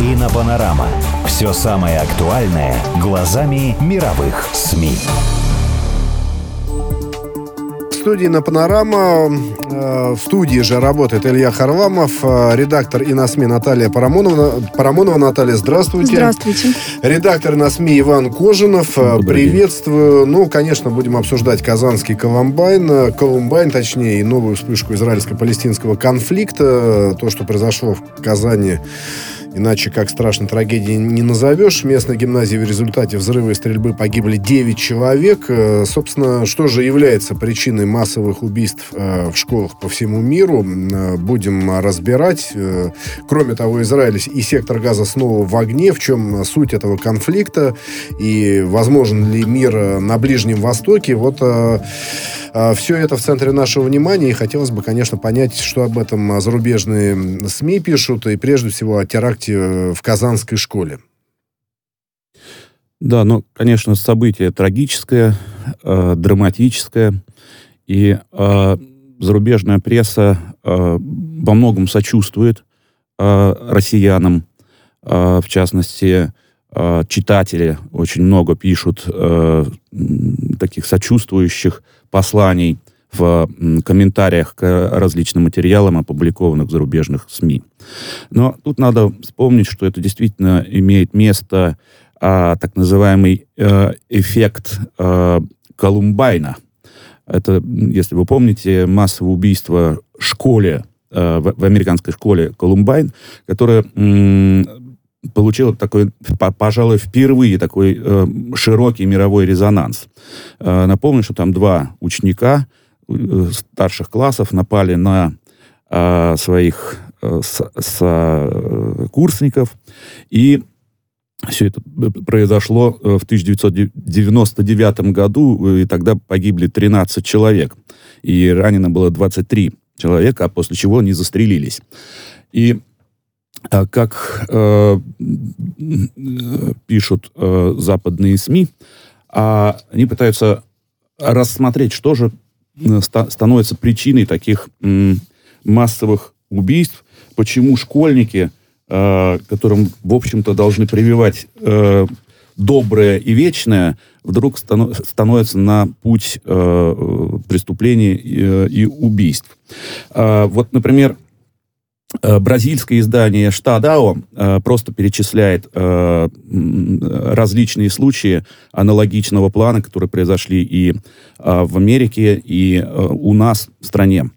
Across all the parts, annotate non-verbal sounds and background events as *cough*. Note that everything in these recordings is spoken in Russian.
Инопанорама. Все самое актуальное глазами мировых СМИ. В студии на Панорама. э, В студии же работает Илья Харламов, э, редактор и на СМИ Наталья Парамонова. Парамонова Наталья, здравствуйте. Здравствуйте. Редактор на СМИ Иван Кожинов. Э, Приветствую. Ну, конечно, будем обсуждать казанский Колумбайн. Колумбайн, точнее, и новую вспышку израильско-палестинского конфликта. То, что произошло в Казани Иначе как страшной трагедии не назовешь. В местной гимназии в результате взрыва и стрельбы погибли 9 человек. Э, Собственно, что же является причиной массовых убийств э, в школах по всему миру, э, будем разбирать. Кроме того, Израиль и сектор газа снова в огне. В чем суть этого конфликта и возможен ли мир на Ближнем Востоке? Вот все это в центре нашего внимания, и хотелось бы, конечно, понять, что об этом зарубежные СМИ пишут, и прежде всего о теракте э, в Казанской школе. Да, ну, конечно, событие трагическое, э, драматическое, и э, зарубежная пресса э, во многом сочувствует э, россиянам, э, в частности, э, читатели очень много пишут э, таких сочувствующих посланий в комментариях к различным материалам, опубликованных в зарубежных СМИ. Но тут надо вспомнить, что это действительно имеет место а, так называемый э, эффект э, Колумбайна. Это, если вы помните, массовое убийство в школе, э, в, в американской школе Колумбайн, которая м, получила такой, по- пожалуй, впервые такой э, широкий мировой резонанс. Э, напомню, что там два ученика старших классов напали на э, своих э, сокурсников, и все это произошло э, в 1999 году, э, и тогда погибли 13 человек, и ранено было 23 человека, а после чего они застрелились. И как э, э, пишут э, западные СМИ, а, они пытаются рассмотреть, что же э, ста- становится причиной таких массовых убийств, почему школьники, э, которым, в общем-то, должны прививать э, доброе и вечное, вдруг стано- становятся на путь э, преступлений э, и убийств. Вот, например, э, бразильское издание «Штадао» э, просто перечисляет э, различные случаи аналогичного плана, которые произошли и э, в Америке, и э, у нас в стране.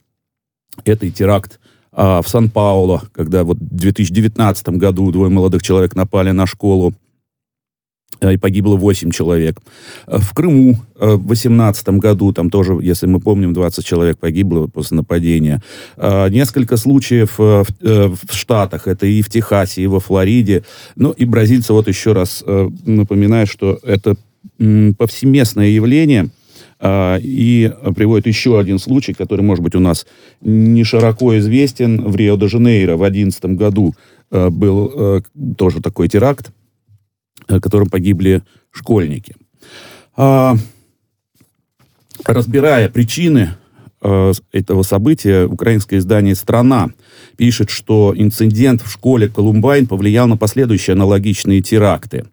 Это и теракт а, в Сан-Пауло, когда вот в 2019 году двое молодых человек напали на школу, э, и погибло 8 человек. Э, В Крыму э, в 2018 году, там тоже, если мы помним, 20 человек погибло после нападения. Э, Несколько случаев э, в, э, Штатах, это и в Техасе, и во Флориде. Ну и бразильцы, вот еще раз э, напоминаю, что это повсеместное явление, и приводит еще один случай, который, может быть, у нас не широко известен. В Рио-де-Жанейро в 2011 году э, был э, тоже такой теракт, э, в котором погибли школьники. А, Разбирая причины э, этого события, украинское издание «Страна» пишет, что инцидент в школе Колумбайн повлиял на последующие аналогичные теракты.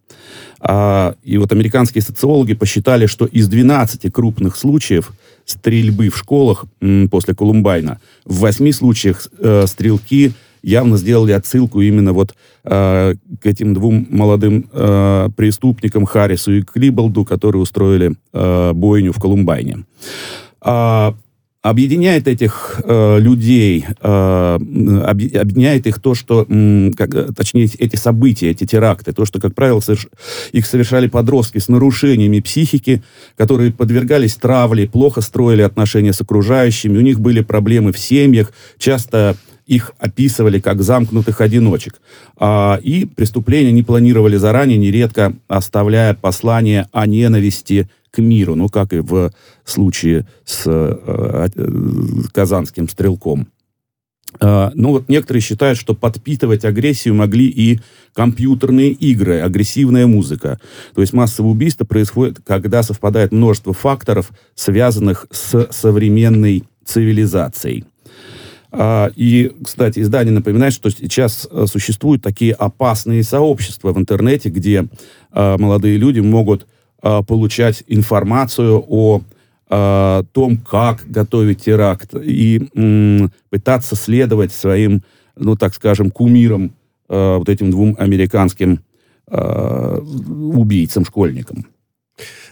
А, и вот американские социологи посчитали, что из 12 крупных случаев стрельбы в школах после Колумбайна в 8 случаях э, стрелки явно сделали отсылку именно вот э, к этим двум молодым э, преступникам Харрису и Клиболду, которые устроили э, бойню в Колумбайне. А, объединяет этих э, людей, э, объ- объединяет их то, что, м, как, э, точнее, эти события, эти теракты, то, что, как правило, соверш- их совершали подростки с нарушениями психики, которые подвергались травле, плохо строили отношения с окружающими, у них были проблемы в семьях, часто их описывали как замкнутых одиночек. А, и преступления не планировали заранее, нередко оставляя послание о ненависти к миру, ну, как и в случае с э, э, казанским стрелком. Uh, ну вот некоторые считают, что подпитывать агрессию могли и компьютерные игры, агрессивная музыка. То есть массовое убийство происходит, когда совпадает множество факторов, связанных с современной цивилизацией. Uh, и, кстати, издание напоминает, что сейчас uh, существуют такие опасные сообщества в интернете, где молодые люди могут получать информацию о том, как готовить теракт, и пытаться следовать своим, ну, так скажем, кумирам, э, вот этим двум американским э, убийцам-школьникам.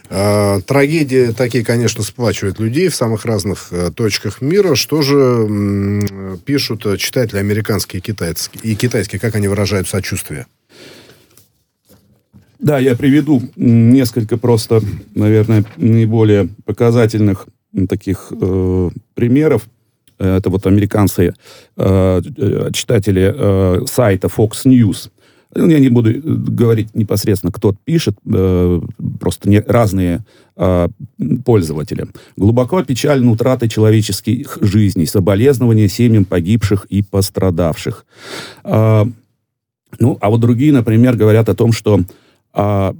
А, трагедии такие, конечно, сплачивают людей в самых разных э, точках мира. Что же пишут читатели американские и китайские, и китайские, как они выражают сочувствие? Да, я приведу несколько просто, наверное, наиболее показательных таких э, примеров. Это вот американцы, э, читатели э, сайта Fox News. Ну, я не буду говорить непосредственно, кто пишет, э, просто не, разные э, пользователи. Глубоко печальна утрата человеческих жизней, соболезнования семьям погибших и пострадавших. Э, ну, а вот другие, например, говорят о том, что а,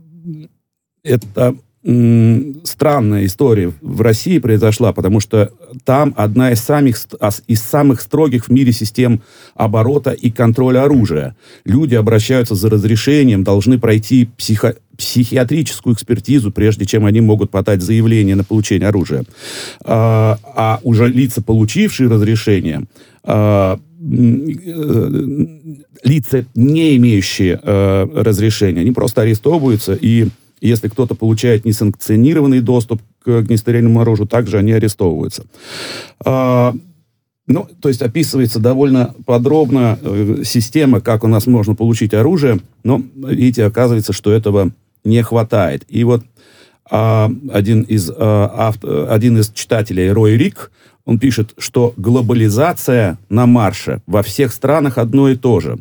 это странная история в России произошла, потому что там одна из самых, из самых строгих в мире систем оборота и контроля оружия. Люди обращаются за разрешением, должны пройти психо, психиатрическую экспертизу, прежде чем они могут подать заявление на получение оружия. А, а уже лица, получившие разрешение, а, э, лица, не имеющие э, разрешения, они просто арестовываются, и если кто-то получает несанкционированный доступ к огнестрельному оружию, также они арестовываются. А, ну, то есть описывается довольно подробно э, система, как у нас можно получить оружие, но, видите, оказывается, что этого не хватает. И вот а, один, из, а, авто, один из читателей, Рой Рик, он пишет, что глобализация на марше во всех странах одно и то же.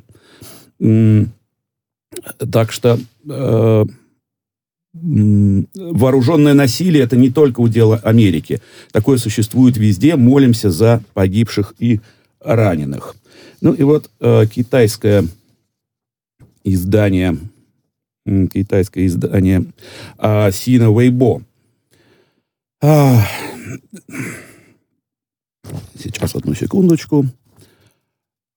Так что э, вооруженное насилие это не только удел Америки. Такое существует везде. Молимся за погибших и раненых. Ну и вот э, китайское издание, китайское издание э, Сина Вейбо. А, сейчас одну секундочку.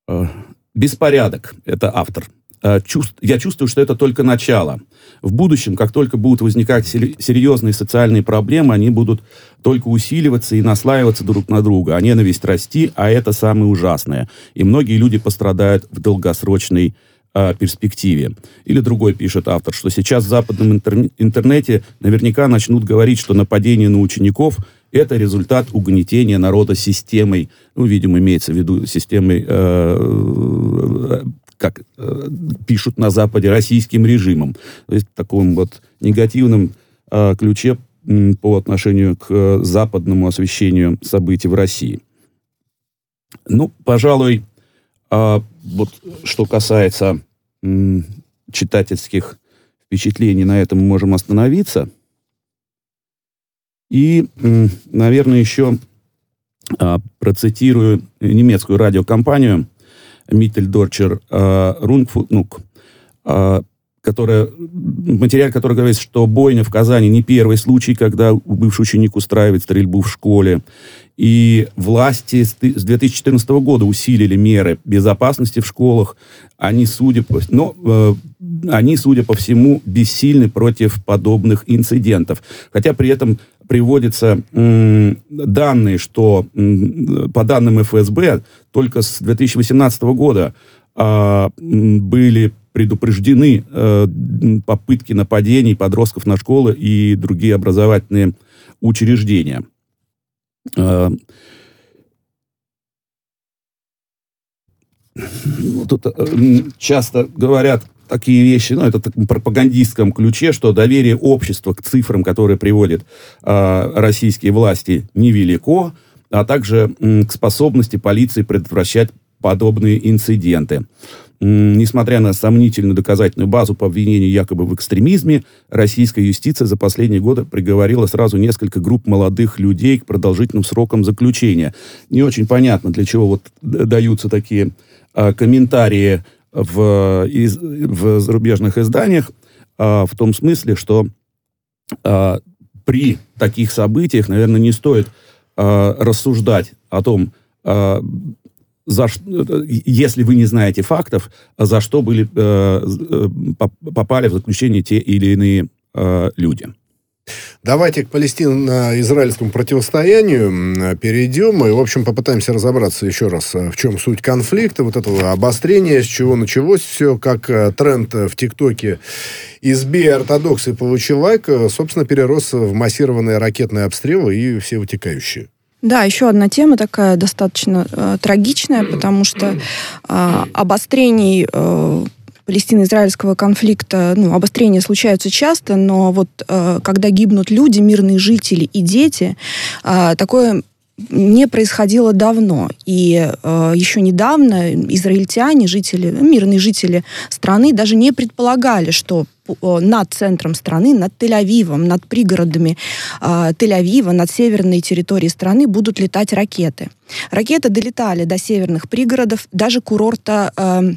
А, Беспорядок. Это автор. Э, чувств, я чувствую, что это только начало. В будущем, как только будут возникать серьезные социальные проблемы, они будут только усиливаться и наслаиваться друг на друга, а ненависть расти, а это самое ужасное. И многие люди пострадают в долгосрочной э, перспективе. Или другой пишет автор, что сейчас в западном интер- интернете наверняка начнут говорить, что нападение на учеников – это результат угнетения народа системой, ну, видимо, имеется в виду системой, э, как э, пишут на Западе, российским режимом. То есть в таком вот негативном э, ключе э, по отношению к э, западному освещению событий в России. Ну, пожалуй, э, вот что касается э, читательских впечатлений, на этом мы можем остановиться – и, наверное, еще а, процитирую немецкую радиокомпанию Mitteldeutscher Rundfunk, а, которая, материал, который говорит, что бойня в Казани не первый случай, когда бывший ученик устраивает стрельбу в школе. И власти с 2014 года усилили меры безопасности в школах. Они, судя по, но, э, они, судя по всему, бессильны против подобных инцидентов. Хотя при этом приводятся м, данные, что м, по данным ФСБ только с 2018 года были предупреждены а, попытки нападений подростков на школы и другие образовательные учреждения. А, тут часто говорят такие вещи, ну, это в пропагандистском ключе, что доверие общества к цифрам, которые приводят э, российские власти, невелико, а также м, к способности полиции предотвращать подобные инциденты. Несмотря на сомнительную доказательную базу по обвинению якобы в экстремизме, российская юстиция за последние годы приговорила сразу несколько групп молодых людей к продолжительным срокам заключения. Не очень понятно, для чего вот даются такие а, комментарии в, из, в зарубежных изданиях, а, в том смысле, что а, при таких событиях, наверное, не стоит а, рассуждать о том, а, за, если вы не знаете фактов, за что были, э, э попали в заключение те или иные э, люди. Давайте к палестино-израильскому противостоянию перейдем и, в общем, попытаемся разобраться еще раз, в чем суть конфликта, вот этого обострения, с чего началось все, как тренд в ТикТоке из биортодоксии получил лайк, собственно, перерос в массированные ракетные обстрелы и все вытекающие. Да, еще одна тема такая достаточно э, трагичная, потому что э, обострений э, палестино-израильского конфликта, ну, обострения случаются часто, но вот э, когда гибнут люди, мирные жители и дети, э, такое не происходило давно. И э, еще недавно израильтяне, жители, мирные жители страны даже не предполагали, что над центром страны, над Тель-Авивом, над пригородами э, Тель-Авива, над северной территорией страны будут летать ракеты. Ракеты долетали до северных пригородов, даже курорта э,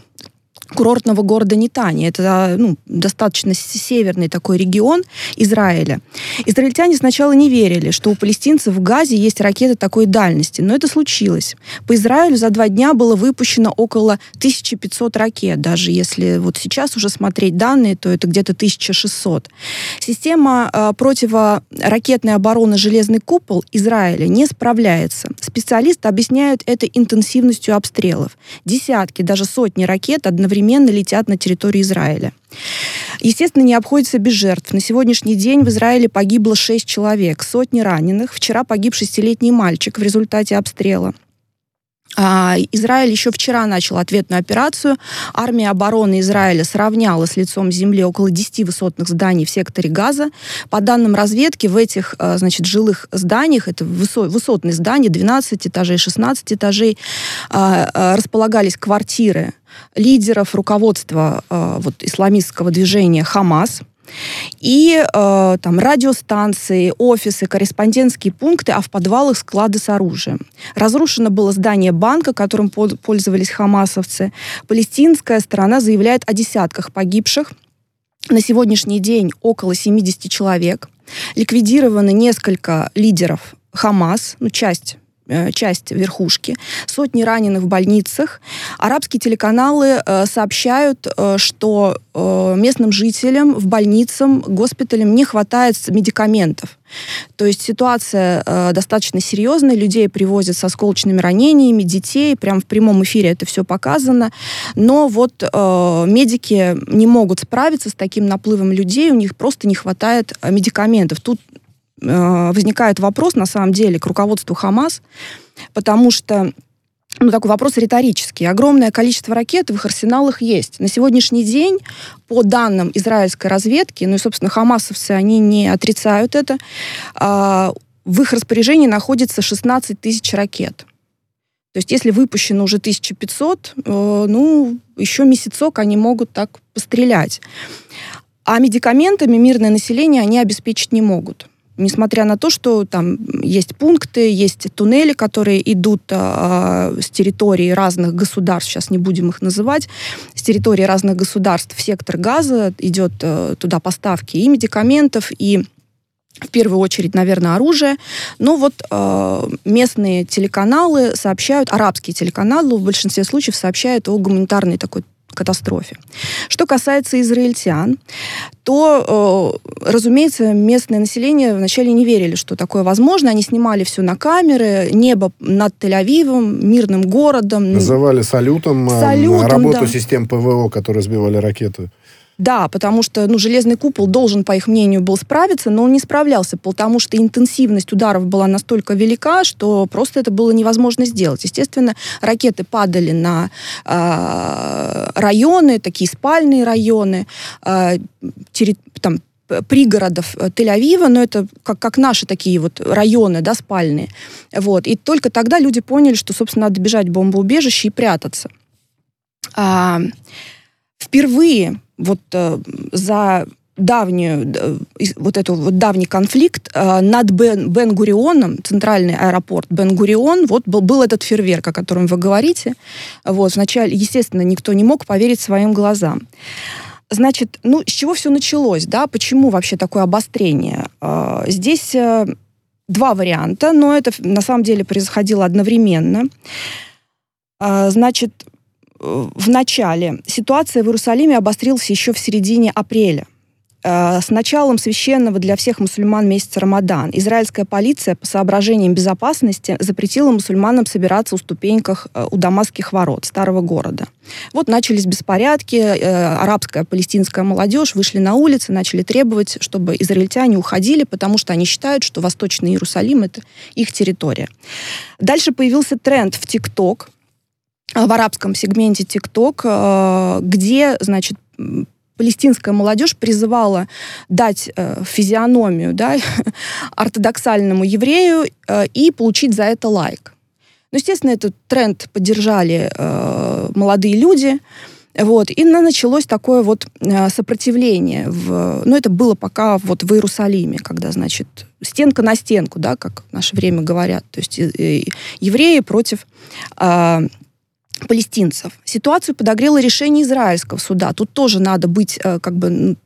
курортного города Нетани. Это ну, достаточно северный такой регион Израиля. Израильтяне сначала не верили, что у палестинцев в Газе есть ракеты такой дальности, но это случилось. По Израилю за два дня было выпущено около 1500 ракет. Даже если вот сейчас уже смотреть данные, то это где-то 1600. Система э, противоракетной обороны «Железный купол» Израиля не справляется. Специалисты объясняют это интенсивностью обстрелов. Десятки, даже сотни ракет одновременно одновременно летят на территорию Израиля. Естественно, не обходится без жертв. На сегодняшний день в Израиле погибло 6 человек, сотни раненых. Вчера погиб шестилетний мальчик в результате обстрела. А, Израиль еще вчера начал ответную операцию. Армия обороны Израиля сравняла с лицом земли около 10 высотных зданий в секторе Газа. По данным разведки, в этих а, значит, жилых зданиях, это высотные здания, 12 этажей, 16 этажей, а, располагались квартиры лидеров руководства вот, исламистского движения «Хамас», и э, там радиостанции, офисы, корреспондентские пункты, а в подвалах склады с оружием. Разрушено было здание банка, которым пользовались хамасовцы. Палестинская сторона заявляет о десятках погибших. На сегодняшний день около 70 человек. Ликвидированы несколько лидеров Хамас, ну, часть часть верхушки, сотни раненых в больницах. Арабские телеканалы э, сообщают, э, что э, местным жителям в больницам, госпиталям не хватает медикаментов. То есть ситуация э, достаточно серьезная, людей привозят с осколочными ранениями, детей, прям в прямом эфире это все показано. Но вот э, медики не могут справиться с таким наплывом людей, у них просто не хватает э, медикаментов. Тут Э, возникает вопрос, на самом деле, к руководству Хамас, потому что ну, такой вопрос риторический. Огромное количество ракет в их арсеналах есть. На сегодняшний день, по данным израильской разведки, ну и, собственно, хамасовцы, они не отрицают это, э, в их распоряжении находится 16 тысяч ракет. То есть если выпущено уже 1500, э, ну, еще месяцок они могут так пострелять. А медикаментами мирное население они обеспечить не могут несмотря на то, что там есть пункты, есть туннели, которые идут э, с территории разных государств, сейчас не будем их называть, с территории разных государств в сектор газа идет э, туда поставки и медикаментов, и в первую очередь, наверное, оружие. Но вот э, местные телеканалы сообщают, арабские телеканалы в большинстве случаев сообщают о гуманитарной такой катастрофе. Что касается израильтян, то, э, разумеется, местное население вначале не верили, что такое возможно. Они снимали все на камеры, небо над Тель-Авивом, мирным городом. Называли салютом, э, салютом работу да. систем ПВО, которые сбивали ракеты. Да, потому что ну, железный купол должен, по их мнению, был справиться, но он не справлялся, потому что интенсивность ударов была настолько велика, что просто это было невозможно сделать. Естественно, ракеты падали на э, районы, такие спальные районы, э, терри, там, пригородов э, Тель-Авива, но это как, как наши такие вот районы, да, спальные. Вот. И только тогда люди поняли, что, собственно, надо бежать в бомбоубежище и прятаться. А, впервые вот э, за давнюю, вот эту вот давний конфликт э, над Бен, Бен-Гурионом, центральный аэропорт Бен-Гурион, вот был, был этот фейерверк, о котором вы говорите. Вот, вначале, естественно, никто не мог поверить своим глазам. Значит, ну, с чего все началось, да? Почему вообще такое обострение? Э, Здесь два варианта, но это на самом деле происходило одновременно. Значит, в начале ситуация в Иерусалиме обострилась еще в середине апреля. Э, С началом священного для всех мусульман месяца Рамадан израильская полиция по соображениям безопасности запретила мусульманам собираться у ступеньках э, у Дамасских ворот, старого города. Вот начались беспорядки, э, арабская, палестинская молодежь вышли на улицы, начали требовать, чтобы израильтяне уходили, потому что они считают, что Восточный Иерусалим — это их территория. Дальше появился тренд в ТикТок, в арабском сегменте ТикТок, э, где, значит, палестинская молодежь призывала дать э, физиономию да, *laughs* ортодоксальному еврею э, и получить за это лайк. Ну, естественно, этот тренд поддержали э, молодые люди, вот, и на- началось такое вот э, сопротивление. В, ну, это было пока вот в Иерусалиме, когда, значит, стенка на стенку, да, как в наше время говорят. То есть э, э, евреи против э, палестинцев. Ситуацию подогрело решение израильского суда. Тут тоже надо быть э, как бы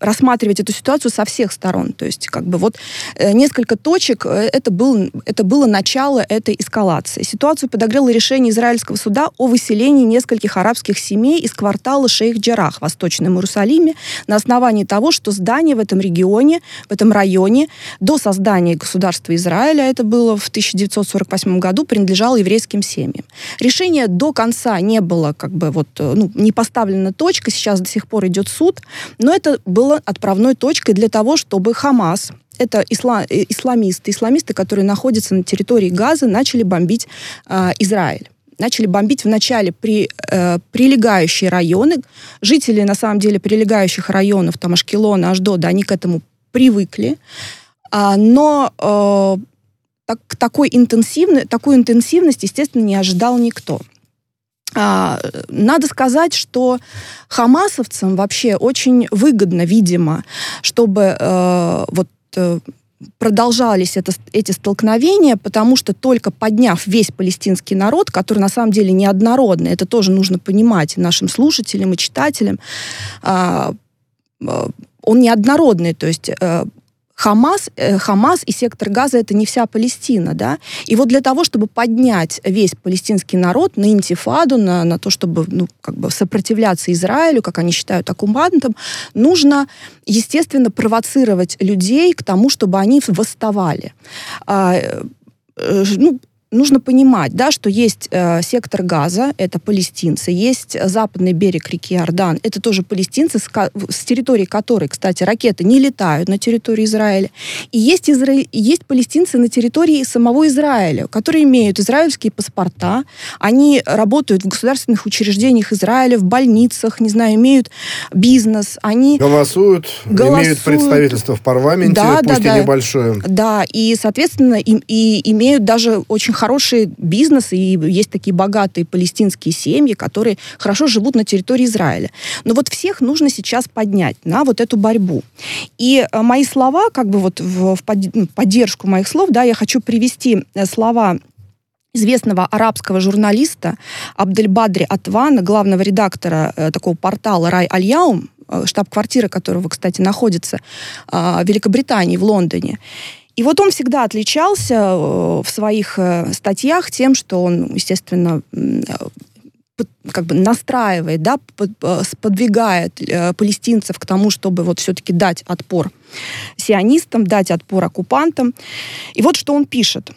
рассматривать эту ситуацию со всех сторон. То есть, как бы вот э, несколько точек, э, это, был, это было начало этой эскалации. Ситуацию подогрело решение израильского суда о выселении нескольких арабских семей из квартала Шейх-Джарах в Восточном Иерусалиме на основании того, что здание в этом регионе, в этом районе до создания государства Израиля, это было в 1948 году, принадлежало еврейским семьям. Решение до конца не было как бы вот, э, ну, не поставлена точка, сейчас до сих пор идет суд, но это было отправной точкой для того, чтобы Хамас, это исла- э, исламисты, исламисты, которые находятся на территории Газа, начали бомбить э, Израиль начали бомбить вначале при, э, прилегающие районы. Жители, на самом деле, прилегающих районов, там, Ашкелона, Аждода, они к этому привыкли. А, но э, так, такой, интенсивной, такой интенсивности, естественно, не ожидал никто. А, надо сказать, что хамасовцам вообще очень выгодно, видимо, чтобы э, вот э, продолжались это, эти столкновения, потому что только подняв весь палестинский народ, который на самом деле неоднородный, это тоже нужно понимать нашим слушателям и читателям, а, а, он неоднородный, то есть э, Хамас, э, Хамас и сектор Газа это не вся Палестина, да. И вот для того, чтобы поднять весь палестинский народ на интифаду, на, на то, чтобы ну, как бы сопротивляться Израилю, как они считают, оккупантам, нужно, естественно, провоцировать людей к тому, чтобы они восставали. А, э, э, ну, нужно понимать, да, что есть э, сектор Газа, это палестинцы, есть западный берег реки Иордан, это тоже палестинцы, с, с территории которой, кстати, ракеты не летают на территории Израиля. И есть, изра... есть палестинцы на территории самого Израиля, которые имеют израильские паспорта, они работают в государственных учреждениях Израиля, в больницах, не знаю, имеют бизнес, они... Голосуют, имеют Голосуют. представительство в парламенте, Да, да, пусть и да. небольшое. Да, и, соответственно, им, и имеют даже очень хороший бизнес, и есть такие богатые палестинские семьи, которые хорошо живут на территории Израиля. Но вот всех нужно сейчас поднять на вот эту борьбу. И э, мои слова, как бы вот в, в ну, поддержку моих слов, да, я хочу привести э, слова известного арабского журналиста Абдельбадри Атвана, главного редактора э, такого портала Рай Альяум, э, штаб-квартира которого, кстати, находится э, в Великобритании, в Лондоне. И вот он всегда отличался э, в своих э, статьях тем, что он, естественно, э, как бы настраивает, да, под- сподвигает э, палестинцев к тому, чтобы вот все-таки дать отпор сионистам, дать отпор оккупантам. И вот что он пишет.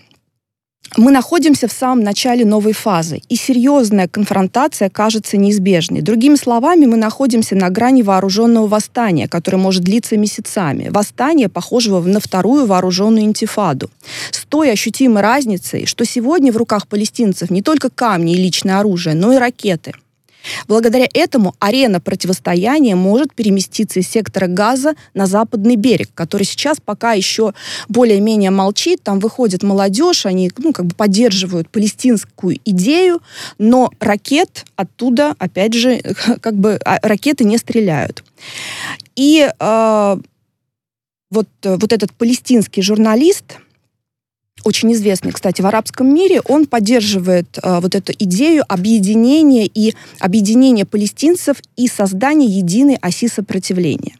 Мы находимся в самом начале новой фазы, и серьезная конфронтация кажется неизбежной. Другими словами, мы находимся на грани вооруженного восстания, которое может длиться месяцами. Восстание, похожего на вторую вооруженную интифаду. С той ощутимой разницей, что сегодня в руках палестинцев не только камни и личное оружие, но и ракеты. Благодаря этому арена противостояния может переместиться из сектора газа на западный берег, который сейчас пока еще более-менее молчит. Там выходит молодежь, они ну, как бы поддерживают палестинскую идею, но ракет оттуда, опять же, *laughs* как бы а, ракеты не стреляют. И э, вот, вот этот палестинский журналист, очень известный, кстати, в арабском мире, он поддерживает э, вот эту идею объединения и объединения палестинцев и создания единой оси сопротивления.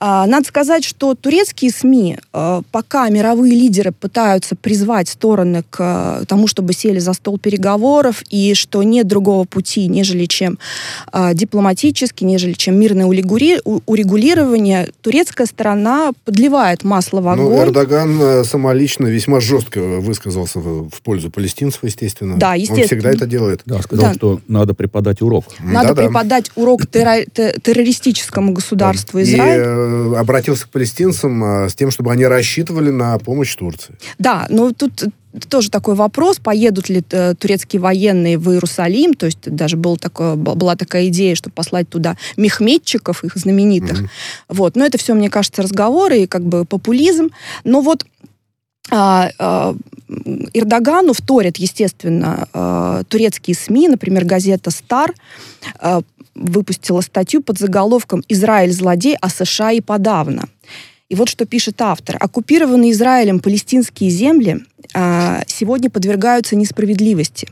А, надо сказать, что турецкие СМИ, а, пока мировые лидеры пытаются призвать стороны к а, тому, чтобы сели за стол переговоров, и что нет другого пути, нежели чем дипломатический, нежели чем мирное урегулирование, турецкая сторона подливает масло в ну, огонь. Ну, Эрдоган э, самолично весьма жестко высказался в пользу палестинцев, естественно. Да, естественно. Он всегда это делает. Да, сказал, да. что надо преподать урок. Надо да, преподать да. урок террористическому государству да. Израиль. И э, обратился к палестинцам а, с тем, чтобы они рассчитывали на помощь Турции. Да, но тут тоже такой вопрос, поедут ли э, турецкие военные в Иерусалим, то есть даже был такое, была такая идея, чтобы послать туда мехметчиков, их знаменитых. Mm-hmm. Вот. Но это все, мне кажется, разговоры и как бы популизм. Но вот Эрдогану вторят, естественно, а, турецкие СМИ, например, газета «Стар», а, выпустила статью под заголовком «Израиль злодей, а США и подавно». И вот что пишет автор. Оккупированные Израилем палестинские земли а, сегодня подвергаются несправедливости,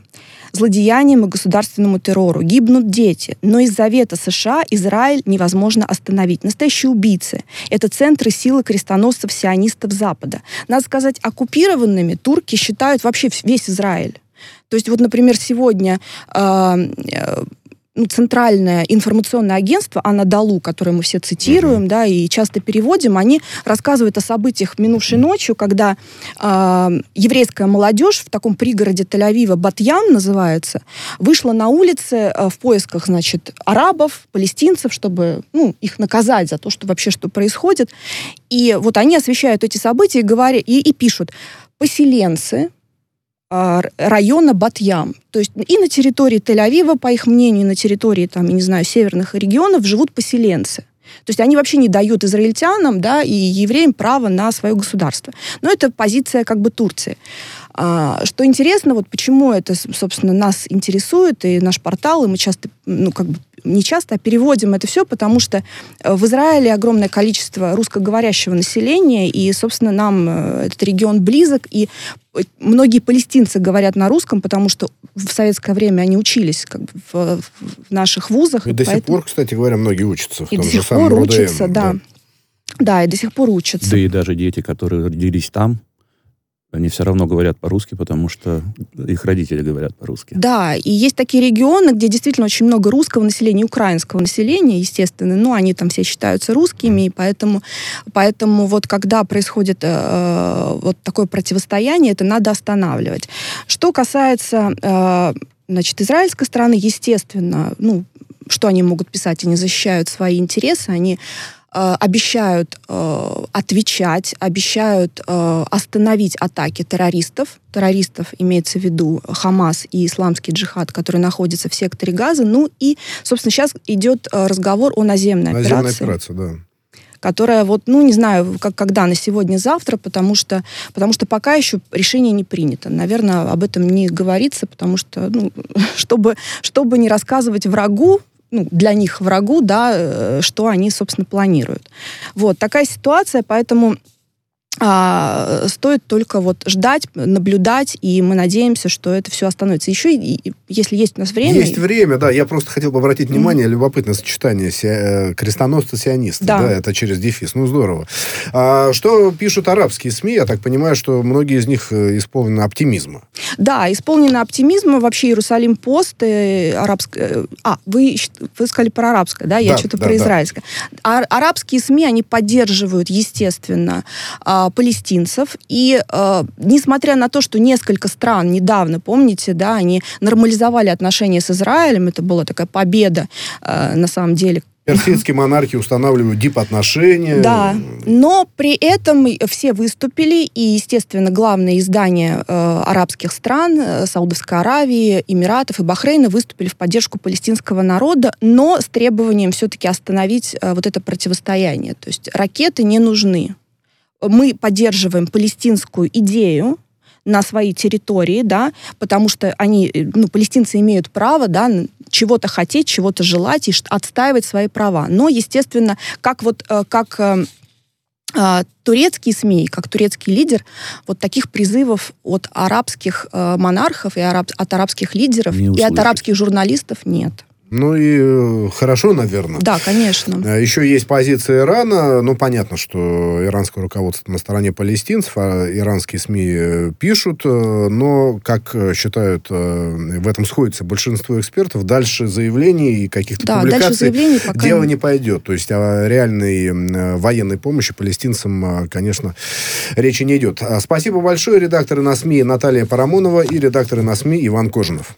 злодеяниям и государственному террору. Гибнут дети. Но из-за вето США Израиль невозможно остановить. Настоящие убийцы. Это центры силы крестоносцев-сионистов Запада. Надо сказать, оккупированными турки считают вообще весь Израиль. То есть вот, например, сегодня э, ну, центральное информационное агентство Анадолу, которое мы все цитируем, uh-huh. да, и часто переводим, они рассказывают о событиях минувшей ночью, когда э, еврейская молодежь в таком пригороде Тель-Авива, Батьян называется, вышла на улицы э, в поисках, значит, арабов, палестинцев, чтобы, ну, их наказать за то, что вообще что происходит. И вот они освещают эти события и, говорят, и, и пишут, поселенцы, района Батьям. То есть и на территории Тель-Авива, по их мнению, и на территории, там, я не знаю, северных регионов живут поселенцы. То есть они вообще не дают израильтянам да, и евреям право на свое государство. Но это позиция как бы Турции. А, что интересно, вот почему это, собственно, нас интересует, и наш портал, и мы часто, ну, как бы не часто, а переводим это все, потому что э, в Израиле огромное количество русскоговорящего населения, и, собственно, нам э, этот регион близок, и многие палестинцы говорят на русском, потому что в советское время они учились как бы, в, в наших вузах. И, и до поэтому... сих пор, кстати говоря, многие учатся в и том до сих же пор учатся, да. да. Да, и до сих пор учатся. Да и даже дети, которые родились там, они все равно говорят по-русски, потому что их родители говорят по-русски. Да, и есть такие регионы, где действительно очень много русского населения, украинского населения, естественно, но они там все считаются русскими, и поэтому, поэтому вот когда происходит э, вот такое противостояние, это надо останавливать. Что касается э, значит, израильской стороны, естественно, ну, что они могут писать? Они защищают свои интересы, они обещают э, отвечать, обещают э, остановить атаки террористов. Террористов имеется в виду Хамас и исламский джихад, который находится в секторе Газа. Ну и, собственно, сейчас идет э, разговор о наземной, наземной операции. операции да которая вот, ну, не знаю, как, когда, на сегодня-завтра, потому что, потому что пока еще решение не принято. Наверное, об этом не говорится, потому что, ну, *laughs* чтобы, чтобы не рассказывать врагу, ну, для них врагу, да, э, что они, собственно, планируют. Вот такая ситуация, поэтому а, стоит только вот ждать, наблюдать, и мы надеемся, что это все остановится. Еще, и, если есть у нас время... Есть время, да. Я просто хотел бы обратить внимание, mm-hmm. любопытное сочетание си, э, крестоносца-сиониста. Да. да. Это через дефис. Ну, здорово. А, что пишут арабские СМИ? Я так понимаю, что многие из них э, исполнены оптимизма. Да, исполнены оптимизма. Вообще Иерусалим пост, арабское... Э, а, вы, вы сказали про арабское, да? Я да, что-то да, про да. израильское. А, арабские СМИ, они поддерживают, естественно, а, палестинцев. И э, несмотря на то, что несколько стран недавно, помните, да, они нормализовали отношения с Израилем, это была такая победа, э, на самом деле, Персидские монархи устанавливают дип-отношения. Да, но при этом все выступили, и, естественно, главные издания э, арабских стран, э, Саудовской Аравии, Эмиратов и Бахрейна выступили в поддержку палестинского народа, но с требованием все-таки остановить э, вот это противостояние. То есть ракеты не нужны. Мы поддерживаем палестинскую идею, на своей территории, да, потому что они, э, ну, палестинцы имеют право, да, чего-то хотеть, чего-то желать и отстаивать свои права. Но, естественно, как вот, э, как э, а, турецкие СМИ, как турецкий лидер, вот таких призывов от арабских монархов и араб, от арабских лидеров и от арабских журналистов нет. Ну и э, хорошо, наверное. Да, конечно. А еще есть позиция Ирана. Ну, понятно, что иранское руководство на стороне палестинцев, а иранские СМИ э, пишут, э, но, как считают, в этом сходится большинство экспертов, дальше заявлений и каких-то да, публикаций пока... дело не пойдет. То есть о реальной военной помощи палестинцам, конечно, речи не идет. Спасибо большое. Редакторы на СМИ Наталья Парамонова и редакторы на СМИ Иван Кожинов.